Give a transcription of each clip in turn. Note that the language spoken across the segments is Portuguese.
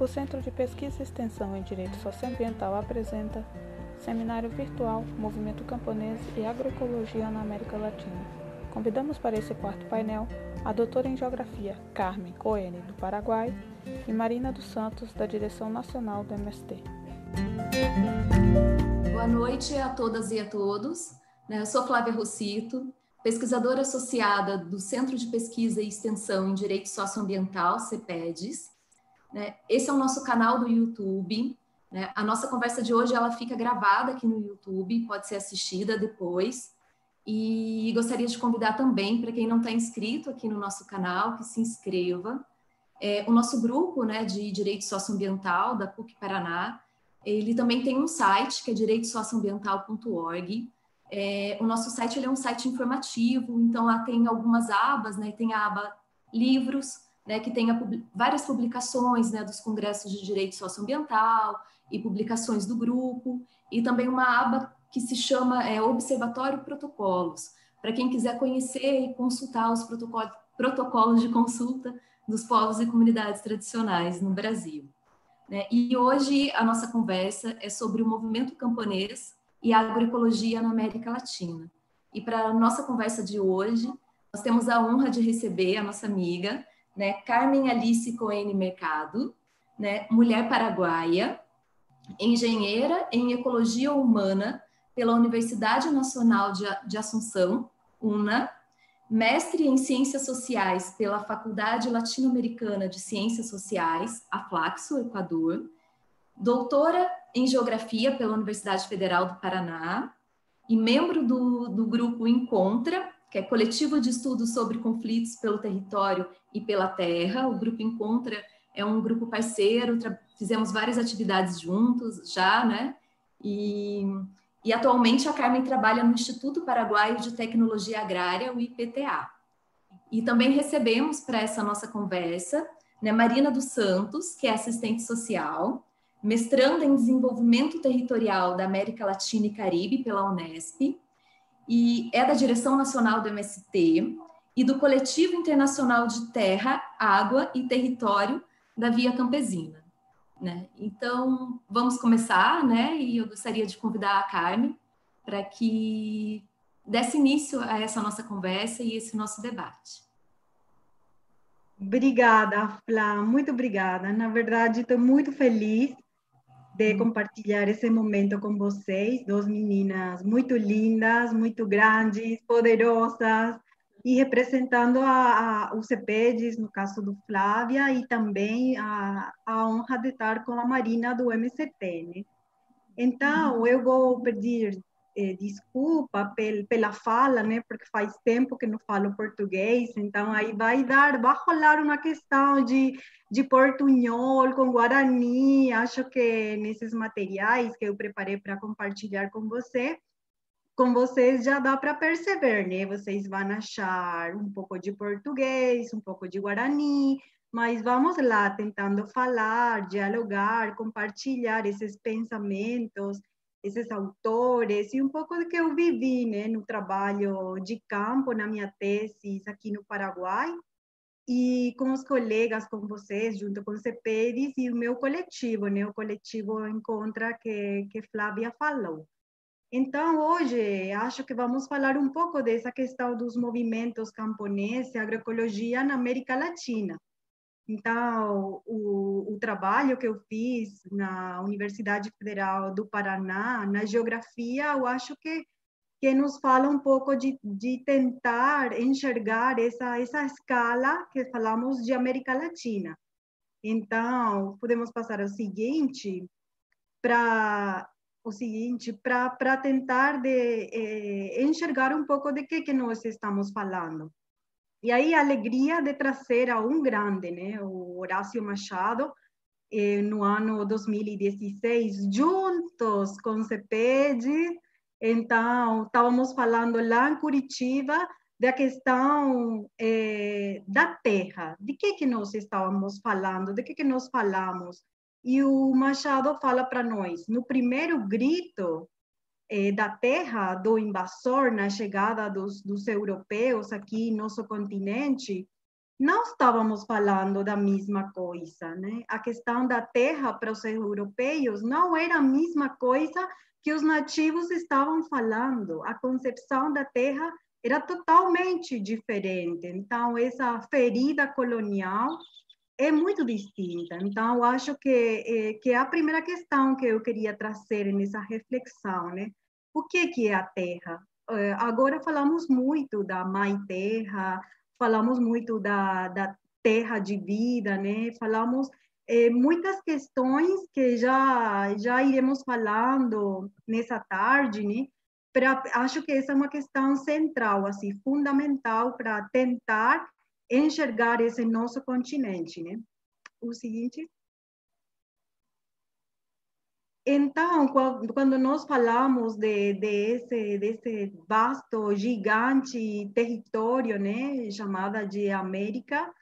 O Centro de Pesquisa e Extensão em Direito Socioambiental apresenta Seminário Virtual Movimento Camponês e Agroecologia na América Latina. Convidamos para esse quarto painel a doutora em Geografia Carmen Coene, do Paraguai, e Marina dos Santos, da Direção Nacional do MST. Boa noite a todas e a todos. Né, eu sou Flávia Rossito, pesquisadora associada do Centro de Pesquisa e Extensão em Direito Socioambiental, CEPEDES. Né? Esse é o nosso canal do YouTube. Né? A nossa conversa de hoje ela fica gravada aqui no YouTube, pode ser assistida depois. E gostaria de convidar também, para quem não está inscrito aqui no nosso canal, que se inscreva. É, o nosso grupo né, de Direito Socioambiental da PUC Paraná, ele também tem um site, que é direitosocioambiental.org. É, o nosso site é um site informativo, então lá tem algumas abas, né? Tem a aba livros, né, que tenha pub várias publicações né, dos congressos de direito socioambiental e publicações do grupo, e também uma aba que se chama é, Observatório Protocolos, para quem quiser conhecer e consultar os protocolos, protocolos de consulta dos povos e comunidades tradicionais no Brasil. Né? E hoje a nossa conversa é sobre o movimento camponês e a agroecologia na América Latina. E para a nossa conversa de hoje, nós temos a honra de receber a nossa amiga, né, Carmen Alice Coene Mercado, né, mulher paraguaia, engenheira em ecologia humana pela Universidade Nacional de Assunção, UNA, mestre em Ciências Sociais pela Faculdade Latino-Americana de Ciências Sociais, a Flaxo, Equador, doutora em Geografia pela Universidade Federal do Paraná e membro do, do grupo Encontra, que é coletivo de estudos sobre conflitos pelo território e pela terra. O Grupo Encontra é um grupo parceiro, fizemos várias atividades juntos já, né? E, e atualmente a Carmen trabalha no Instituto Paraguaio de Tecnologia Agrária, o IPTA. E também recebemos para essa nossa conversa né, Marina dos Santos, que é assistente social, mestranda em desenvolvimento territorial da América Latina e Caribe pela Unesp, e é da direção nacional do MST e do coletivo internacional de terra, água e território da Via Campesina. Né? Então, vamos começar, né? E eu gostaria de convidar a Carmen para que desse início a essa nossa conversa e esse nosso debate. Obrigada, Flá, muito obrigada. Na verdade, estou muito feliz de compartilhar esse momento com vocês, duas meninas muito lindas, muito grandes, poderosas, e representando a, a, o CEPEDES, no caso do Flávia, e também a, a honra de estar com a Marina do MCT. Né? Então, eu vou pedir eh, desculpa pel, pela fala, né? Porque faz tempo que não falo português, então aí vai dar, vai rolar uma questão de, de portunhol com guarani. Acho que nesses materiais que eu preparei para compartilhar com você, com vocês já dá para perceber, né? Vocês vão achar um pouco de português, um pouco de guarani, mas vamos lá tentando falar, dialogar, compartilhar esses pensamentos esses autores e um pouco do que eu vivi né, no trabalho de campo, na minha tese aqui no Paraguai, e com os colegas, com vocês, junto com o CEPERES e o meu coletivo, né, o coletivo Encontra que, que Flávia falou. Então, hoje, acho que vamos falar um pouco dessa questão dos movimentos camponeses e agroecologia na América Latina. Então, o, o, trabalho que eu fiz na Universidade Federal do Paraná, na geografia, eu acho que, que nos fala um pouco de, de tentar enxergar essa, essa escala que falamos de América Latina. Então, podemos passar ao seguinte, para o seguinte, para tentar de, eh, enxergar um pouco de que, que nós estamos falando. E aí a alegria de trazer a um grande, né, o Horácio Machado, eh, no ano 2016, juntos com o CEPED. Então, estávamos falando lá em Curitiba da questão eh, da terra. De que que nós estávamos falando? De que que nós falamos? E o Machado fala para nós, no primeiro grito, eh, da terra do invasor na chegada dos, dos europeus aqui em nosso continente, não estávamos falando da mesma coisa, né? A questão da terra para os europeus não era a mesma coisa que os nativos estavam falando. A concepção da terra era totalmente diferente. Então, essa ferida colonial é muito distinta. Então, eu acho que, é, que é a primeira questão que eu queria trazer nessa reflexão, né? O que, que é a terra? É, agora falamos muito da mãe terra, falamos muito da, da terra de vida, né? Falamos é, muitas questões que já já iremos falando nessa tarde, né? Pra, acho que essa é uma questão central, assim, fundamental para tentar enxergar esse nosso continente, né? O seguinte. Então, quando nós falamos de, de esse, desse vasto, gigante território, né, chamada de América,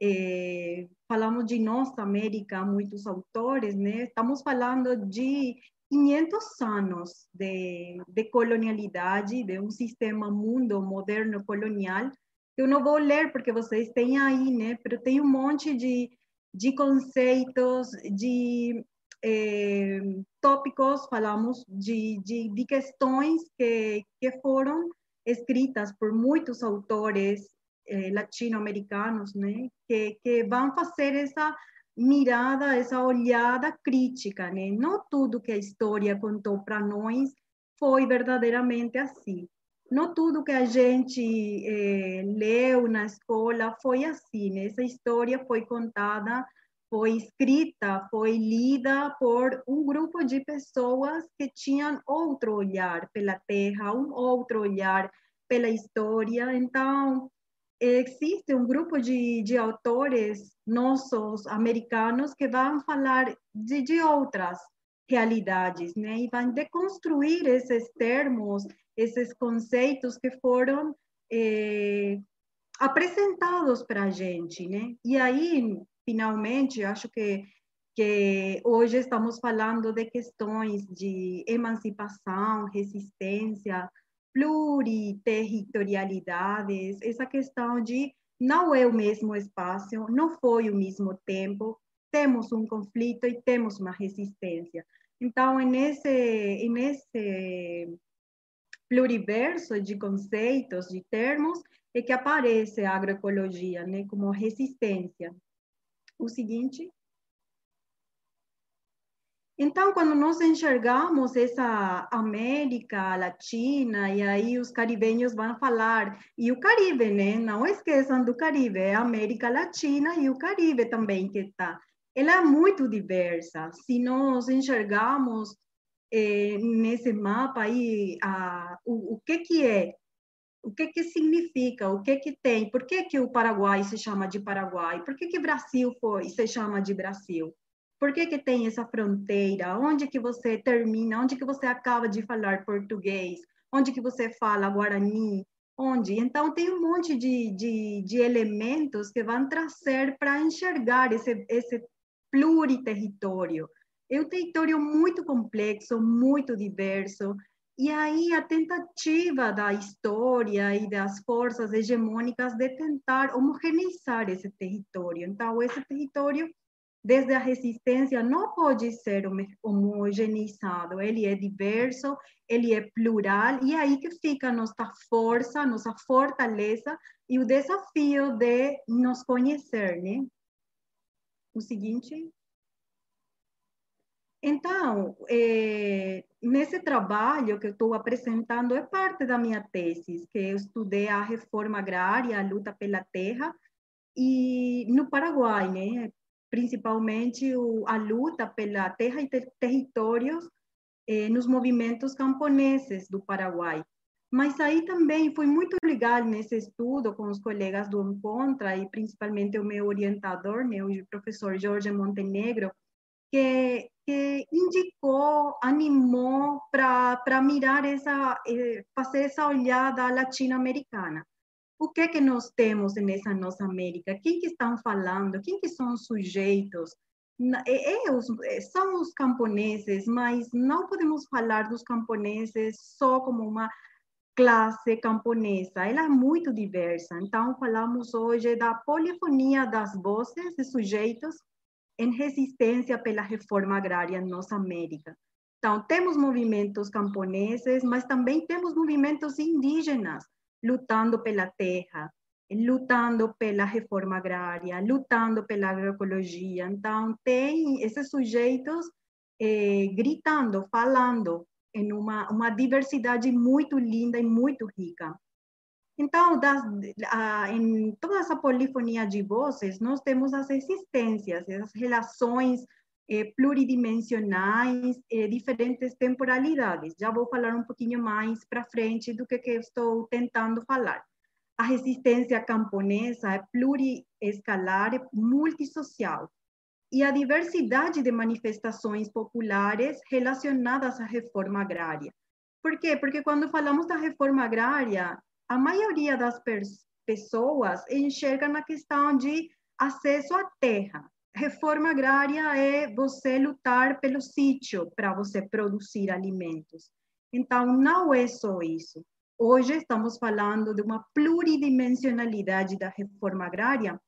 eh, falamos de nossa América, muitos autores, né, estamos falando de 500 anos de, de colonialidade, de um sistema mundo moderno colonial, eu não vou ler porque vocês têm aí, né, mas tem um monte de, de conceitos, de eh, tópicos, falamos de, de, de questões que, que foram escritas por muitos autores eh, latino-americanos, né, que, que vão fazer essa mirada, essa olhada crítica, né? Não tudo que a história contou para nós foi verdadeiramente assim. Não tudo que a gente eh, leu na escola foi assim. Né? Essa história foi contada foi escrita, foi lida por um grupo de pessoas que tinham outro olhar pela terra, um outro olhar pela história. Então, existe um grupo de, de autores nossos americanos que vão falar de, de outras realidades, né? E vão deconstruir esses termos, esses conceitos que foram eh, apresentados para a gente, né? E aí finalmente, acho que, que hoje estamos falando de questões de emancipação, resistência, pluriterritorialidades, essa questão de não é o mesmo espaço, não foi o mesmo tempo, temos um conflito e temos uma resistência. Então, nesse, nesse pluriverso de conceitos, de termos, é que aparece a agroecologia, né, como resistência o seguinte. Então, quando nós enxergamos essa América Latina, e aí os caribenhos vão falar, e o Caribe, né? Não esqueçam do Caribe, é a América Latina e o Caribe também que está. Ela é muito diversa. Se nós enxergamos eh, nesse mapa aí a, o, o que, que é o que que significa, o que que tem, por que que o Paraguai se chama de Paraguai, por que que Brasil foi, se chama de Brasil, por que que tem essa fronteira, onde que você termina, onde que você acaba de falar português, onde que você fala Guarani, onde, então tem um monte de, de, de elementos que vão trazer para enxergar esse, esse pluriterritório, é um território muito complexo, muito diverso, e aí a tentativa da história e das forças hegemônicas de tentar homogeneizar esse território. Então, esse território, desde a resistência, não pode ser homogeneizado. Ele é diverso, ele é plural, e aí que fica nossa força, nossa fortaleza e o desafio de nos conhecer, né? O seguinte. Então, é, nesse trabalho que eu estou apresentando, é parte da minha tese, que eu estudei a reforma agrária, a luta pela terra, e no Paraguai, né, principalmente o, a luta pela terra e ter, territórios eh, nos movimentos camponeses do Paraguai. Mas aí também foi muito legal nesse estudo com os colegas do Encontra e principalmente o meu orientador, né, o professor Jorge Montenegro, que, que indicou, animou para mirar essa, eh, fazer essa olhada latino-americana. O que que nós temos nessa nossa América? Quem que estão falando? Quem que são os sujeitos? É, é, os, é, são os camponeses, mas não podemos falar dos camponeses só como uma classe camponesa, ela é muito diversa. Então, falamos hoje da polifonia das vozes e sujeitos em resistência pela reforma agrária em nossa América. Então, temos movimentos camponeses, mas também temos movimentos indígenas lutando pela terra, lutando pela reforma agrária, lutando pela agroecologia. Então, tem esses sujeitos eh, gritando, falando em uma, uma diversidade muito linda e muito rica. Então, das, a, em toda essa polifonia de vozes, nós temos as existências, as relações eh, pluridimensionais, eh, diferentes temporalidades. Já vou falar um pouquinho mais para frente do que, que estou tentando falar. A resistência camponesa é pluriescalar, é multissocial. E a diversidade de manifestações populares relacionadas à reforma agrária. Por quê? Porque quando falamos da reforma agrária, a maioria das pessoas enxerga na questão de acesso à terra. Reforma agrária é você lutar pelo sítio para você produzir alimentos. Então, não é só isso. Hoje estamos falando de uma pluridimensionalidade da reforma agrária,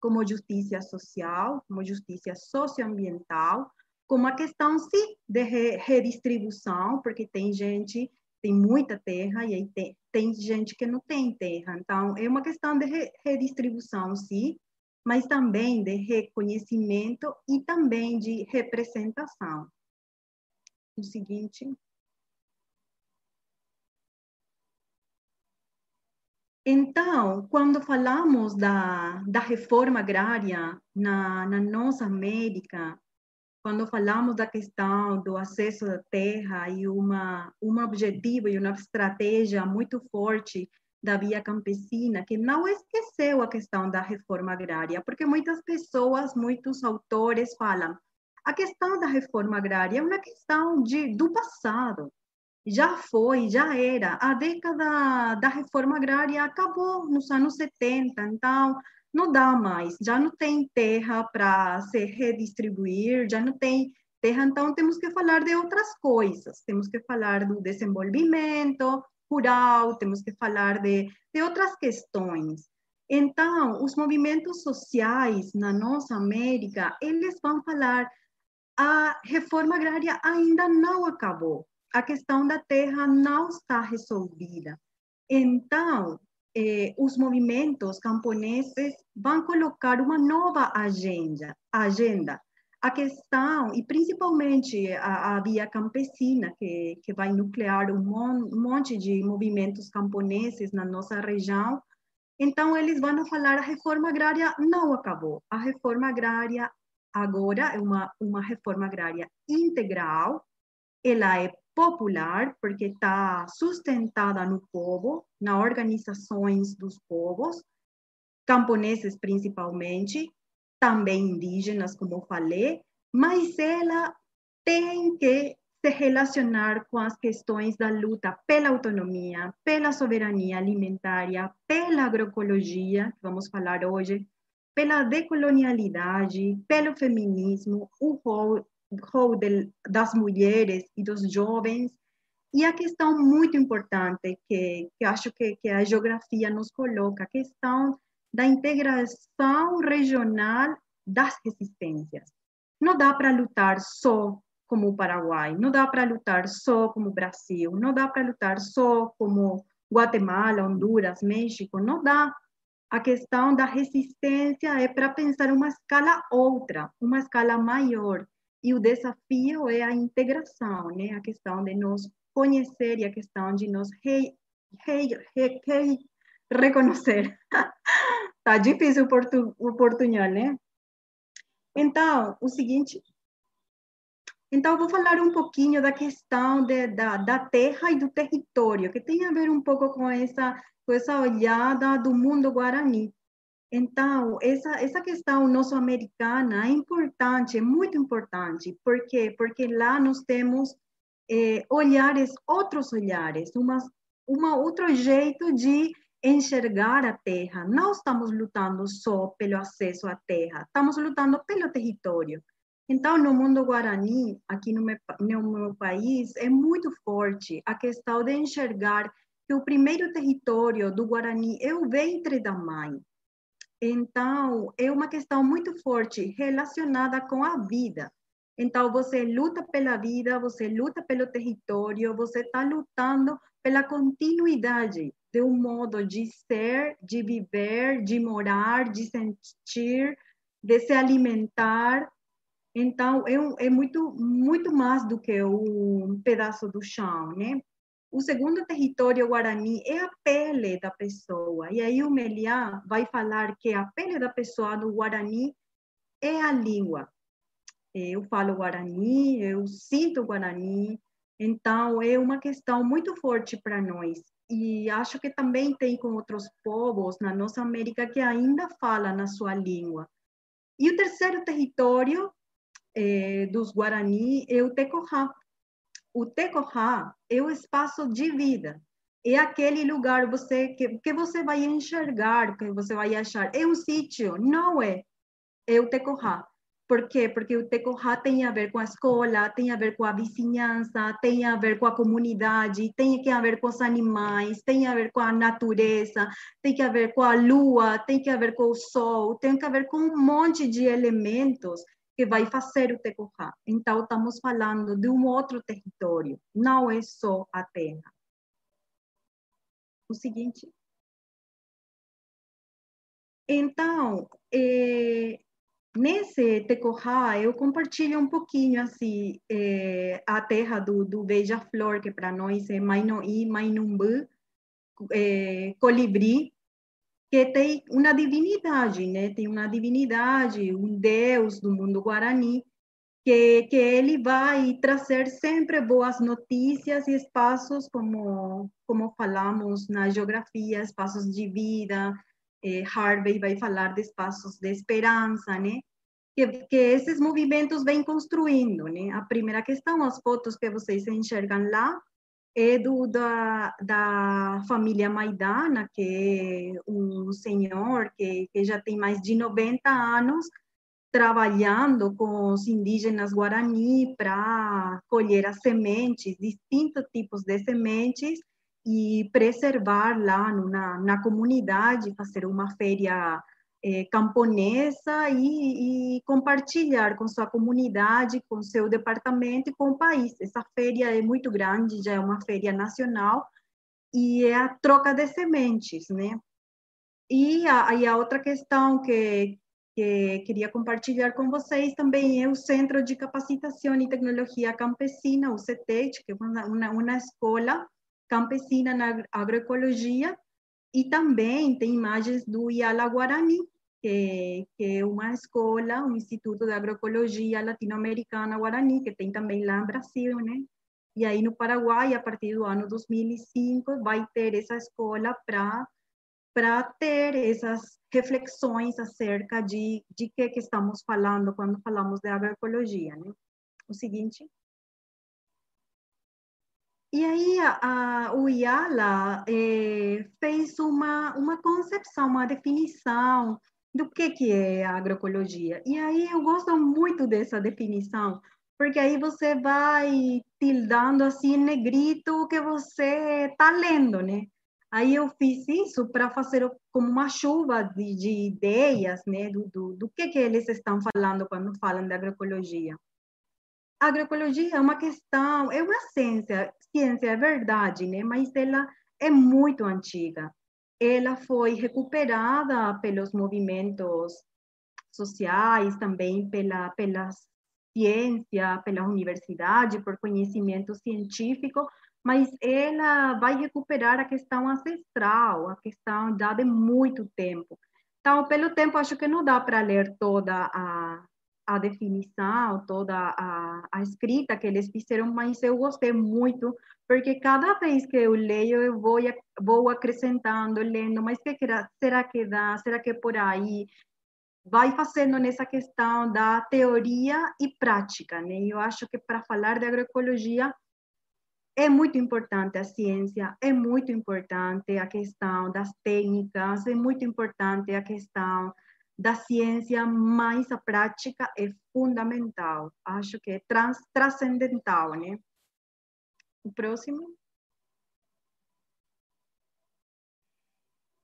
como justiça social, como justiça socioambiental, como a questão, sim, de redistribuição, porque tem gente, tem muita terra e aí tem, tem gente que não tem terra. Então, é uma questão de redistribuição, sim, mas também de reconhecimento e também de representação. O seguinte. Então, quando falamos da, da reforma agrária na, na nossa América, quando falamos da questão do acesso à terra e uma, um objetivo e uma estratégia muito forte da via campesina, que não esqueceu a questão da reforma agrária, porque muitas pessoas, muitos autores falam, a questão da reforma agrária é uma questão de, do passado, já foi, já era. A década da reforma agrária acabou nos anos 70, então não dá mais, já não tem terra para se redistribuir, já não tem terra, então temos que falar de outras coisas, temos que falar do desenvolvimento rural, temos que falar de, de outras questões. Então, os movimentos sociais na nossa América, eles vão falar a reforma agrária ainda não acabou a questão da terra não está resolvida. Então, eh, os movimentos camponeses vão colocar uma nova agenda, agenda. A questão, e principalmente a, a via campesina, que, que vai nuclear um, mon, um monte de movimentos camponeses na nossa região, então eles vão falar a reforma agrária não acabou. A reforma agrária agora é uma, uma reforma agrária integral, ela é popular, porque está sustentada no povo, nas organizações dos povos, camponeses principalmente, também indígenas, como falei, mas ela tem que se relacionar com as questões da luta pela autonomia, pela soberania alimentar, pela agroecologia, que vamos falar hoje, pela decolonialidade, pelo feminismo, o rol rol de, das mulheres e dos jovens. E a questão muito importante que, que acho que, que a geografia nos coloca, a questão da integração regional das resistências. Não dá para lutar só como o Paraguai, não dá para lutar só como o Brasil, não dá para lutar só como Guatemala, Honduras, México, não dá. A questão da resistência é para pensar uma escala outra, uma escala maior. E o desafio é a integração, né? a questão de nos conhecer e a questão de nos re, re, re, re reconhecer. tá difícil o, portu, o portunhol, né? Então, o seguinte. Então, vou falar um pouquinho da questão de, da, da terra e do território, que tem a ver um pouco com essa, com essa olhada do mundo guarani. Então, essa, essa questão nosso-americana é importante, é muito importante. Por quê? Porque lá nós temos é, olhares, outros olhares, uma, uma outro jeito de enxergar a terra. Não estamos lutando só pelo acesso à terra, estamos lutando pelo território. Então, no mundo guarani, aqui no meu, no meu país, é muito forte a questão de enxergar que o primeiro território do Guarani é o ventre da mãe. Então, é uma questão muito forte relacionada com a vida. Então, você luta pela vida, você luta pelo território, você está lutando pela continuidade de um modo de ser, de viver, de morar, de sentir, de se alimentar. Então, é, é muito, muito mais do que um pedaço do chão, né? O segundo território guarani é a pele da pessoa. E aí o Meliá vai falar que a pele da pessoa no guarani é a língua. Eu falo guarani, eu sinto guarani, então é uma questão muito forte para nós. E acho que também tem com outros povos na nossa América que ainda falam na sua língua. E o terceiro território é, dos Guarani é o Tecohá, o Tecohá é o espaço de vida. É aquele lugar você, que, que você vai enxergar, que você vai achar. É um sítio, não é? É o Tecohá. Por quê? Porque o Tecohá tem a ver com a escola, tem a ver com a vizinhança, tem a ver com a comunidade, tem a ver com os animais, tem a ver com a natureza, tem a ver com a lua, tem a ver com o sol, tem a ver com um monte de elementos que vai fazer o Tecohá. Então, estamos falando de um outro território, não é só a terra. O seguinte. Então, é, nesse Tecohá, eu compartilho um pouquinho assim, é, a terra do, do beija-flor, que para nós é Mainoí, Mainumbu, é, colibri, que tem uma divindade, né? Tem uma divindade, um deus do mundo guarani, que, que ele vai trazer sempre boas notícias e espaços, como, como falamos na geografia, espaços de vida. Eh, Harvey vai falar de espaços de esperança, né? Que, que esses movimentos vêm construindo, né? A primeira questão, as fotos que vocês enxergam lá, é do, da, da família Maidana, que é um senhor que, que já tem mais de 90 anos trabalhando com os indígenas Guarani para colher as sementes, distintos tipos de sementes, e preservar lá na, na comunidade, fazer uma feira é, camponesa e, e, compartilhar com sua comunidade, com seu departamento e com o país. Essa feira é muito grande, já é uma feira nacional e é a troca de sementes, né? E a, a outra questão que, que queria compartilhar com vocês também é o Centro de Capacitação e Tecnologia Campesina, o CETEC, que é uma, uma, uma escola campesina na agroecologia, e também tem imagens do Iala Guarani, que, que é uma escola, um instituto de agroecologia latino-americana Guarani, que tem também lá no Brasil, né? E aí no Paraguai, a partir do ano 2005, vai ter essa escola para para ter essas reflexões acerca de, de que, que estamos falando quando falamos de agroecologia, né? O seguinte. E aí a, a, o IALA eh, fez uma, uma concepção, uma definição do que, que é a agroecologia. E aí eu gosto muito dessa definição, porque aí você vai tildando assim negrito o que você está lendo, né? Aí eu fiz isso para fazer como uma chuva de, de ideias, né, do, do, do que, que eles estão falando quando falam de agroecologia a agroecologia é uma questão, é uma ciência, ciência é verdade, né? Mas ela é muito antiga. Ela foi recuperada pelos movimentos sociais, também pela, pela ciência, pela universidade, por conhecimento científico, mas ela vai recuperar a questão ancestral, a questão já de muito tempo. Então, pelo tempo, acho que não dá para ler toda a, a definição, toda a, a escrita que eles fizeram, mas eu gostei muito, porque cada vez que eu leio, eu vou, vou acrescentando, lendo, mas que será que dá? Será que é por aí? Vai fazendo nessa questão da teoria e prática, né? Eu acho que para falar de agroecologia, é muito importante a ciência, é muito importante a questão das técnicas, é muito importante a questão da ciência, mas a prática é fundamental. Acho que é trans, transcendental, né? O próximo.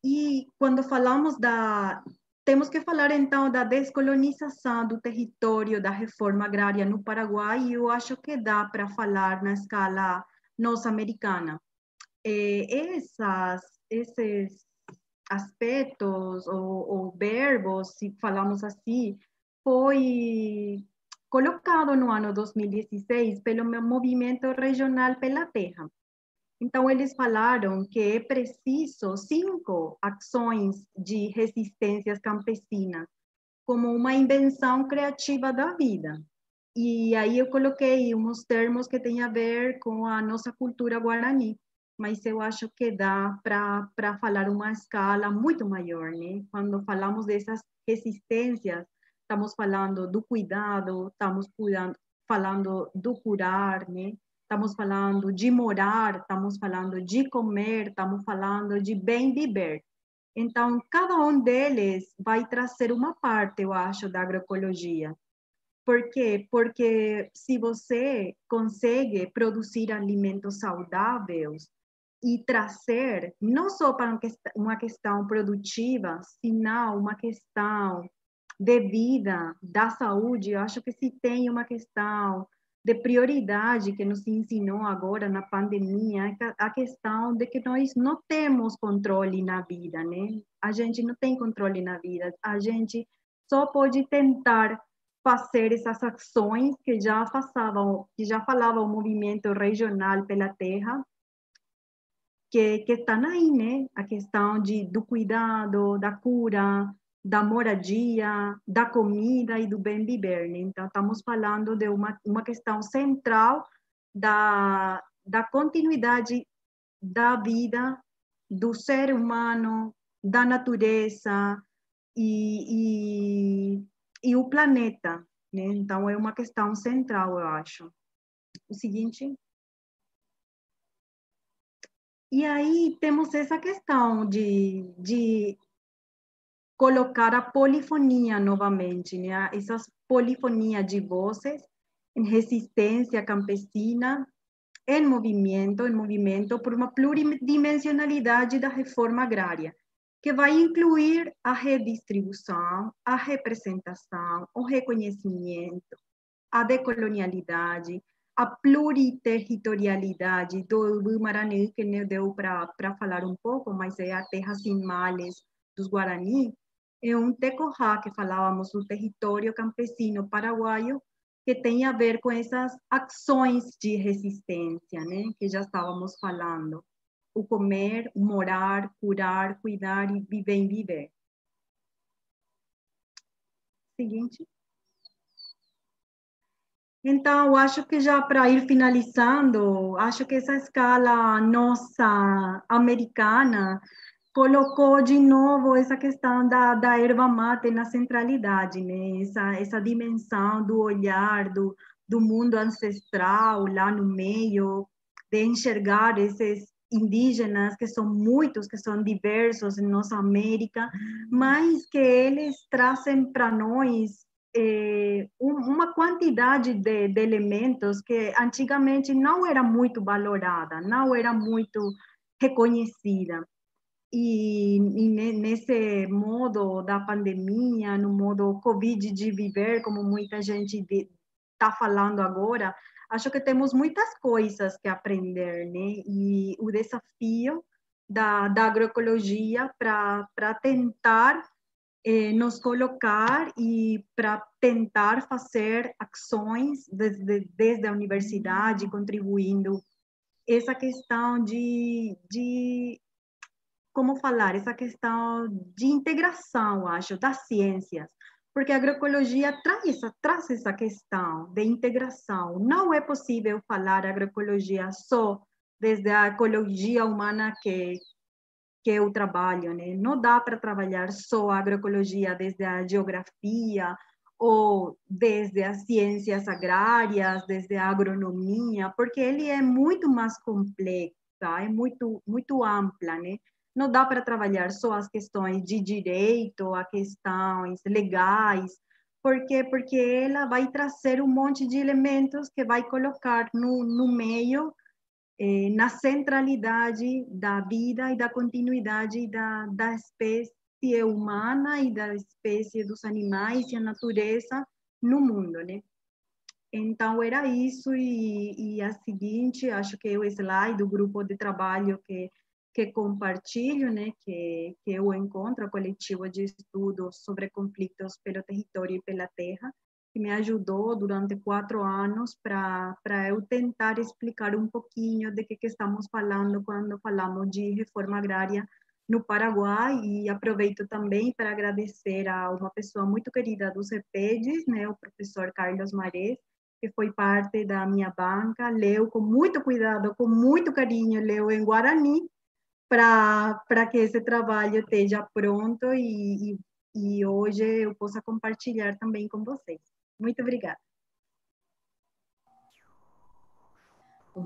E quando falamos da temos que falar então da descolonização do território da reforma agrária no Paraguai, e eu acho que dá para falar na escala norte-americana. Essas, esses aspectos ou, ou verbos, se falamos assim, foi colocado no ano 2016 pelo movimento regional pela terra. Então, eles falaram que é preciso cinco ações de resistências campesinas, como uma invenção criativa da vida. E aí eu coloquei uns termos que têm a ver com a nossa cultura guarani, mas eu acho que dá para falar uma escala muito maior, né? Quando falamos dessas resistências, estamos falando do cuidado, estamos cuidando, falando do curar, né? Estamos falando de morar, estamos falando de comer, estamos falando de bem viver. Então, cada um deles vai trazer uma parte, eu acho, da agroecologia. Por quê? Porque se você consegue produzir alimentos saudáveis e trazer, não só para uma questão produtiva, senão uma questão de vida, da saúde, eu acho que se tem uma questão de prioridade que nos ensinou agora na pandemia, a questão de que nós não temos controle na vida, né? A gente não tem controle na vida, a gente só pode tentar fazer essas ações que já passavam, que já falava o movimento regional pela terra, que, que estão aí, né? A questão de, do cuidado, da cura, da moradia, da comida e do bem viver. Né? Então, estamos falando de uma, uma questão central da, da continuidade da vida do ser humano, da natureza e, e, e o planeta. Né? Então, é uma questão central, eu acho. O seguinte. E aí temos essa questão de, de colocar a polifonia novamente, né? essas polifonias de vozes em resistência campesina, em movimento, em movimento por uma pluridimensionalidade da reforma agrária, que vai incluir a redistribuição, a representação, o reconhecimento, a decolonialidade, a pluriterritorialidade do Maranhão, que não deu para falar um pouco, mas é a terra sem males dos Guarani, é um tecorá que falávamos do território campesino paraguaio, que tem a ver com essas ações de resistência, né, que já estávamos falando. O comer, o morar, curar, cuidar e viver em viver. Seguinte. Então, acho que já para ir finalizando, acho que essa escala nossa americana colocou de novo essa questão da, da erva mate na centralidade, né? essa, essa dimensão do olhar do, do mundo ancestral lá no meio, de enxergar esses indígenas, que são muitos, que são diversos em nossa América, mas que eles trazem para nós eh, uma quantidade de, de elementos que antigamente não era muito valorada, não era muito reconhecida. E, e, nesse modo da pandemia, no modo Covid de viver, como muita gente está falando agora, acho que temos muitas coisas que aprender, né? E o desafio da, da agroecologia para tentar eh, nos colocar e para tentar fazer ações desde, desde a universidade, contribuindo essa questão de, de como falar, essa questão de integração, acho, das ciências, porque a agroecologia traz traz essa questão de integração. Não é possível falar agroecologia só desde a ecologia humana que, que eu trabalho, né? Não dá para trabalhar só agroecologia desde a geografia ou desde as ciências agrárias, desde a agronomia, porque ele é muito mais complexo, é muito muito ampla, né? não dá para trabalhar só as questões de direito, as questões legais, por quê? Porque ela vai trazer um monte de elementos que vai colocar no, no meio eh, na centralidade da vida e da continuidade da, da espécie humana e da espécie dos animais e a natureza no mundo, né? Então, era isso, e, e a seguinte, acho que é o slide do grupo de trabalho que, que compartilho, né, que, que eu encontro, coletivo de estudos sobre conflitos pelo território e pela terra, que me ajudou durante quatro anos para eu tentar explicar um pouquinho de que, que estamos falando quando falamos de reforma agrária no Paraguai e aproveito também para agradecer a uma pessoa muito querida dos CEPEDs, né, o professor Carlos Marés, que foi parte da minha banca, leu com muito cuidado, com muito carinho, leu em Guarani, para que esse trabalho esteja pronto e, e, e hoje eu possa compartilhar também com vocês. Muito obrigada.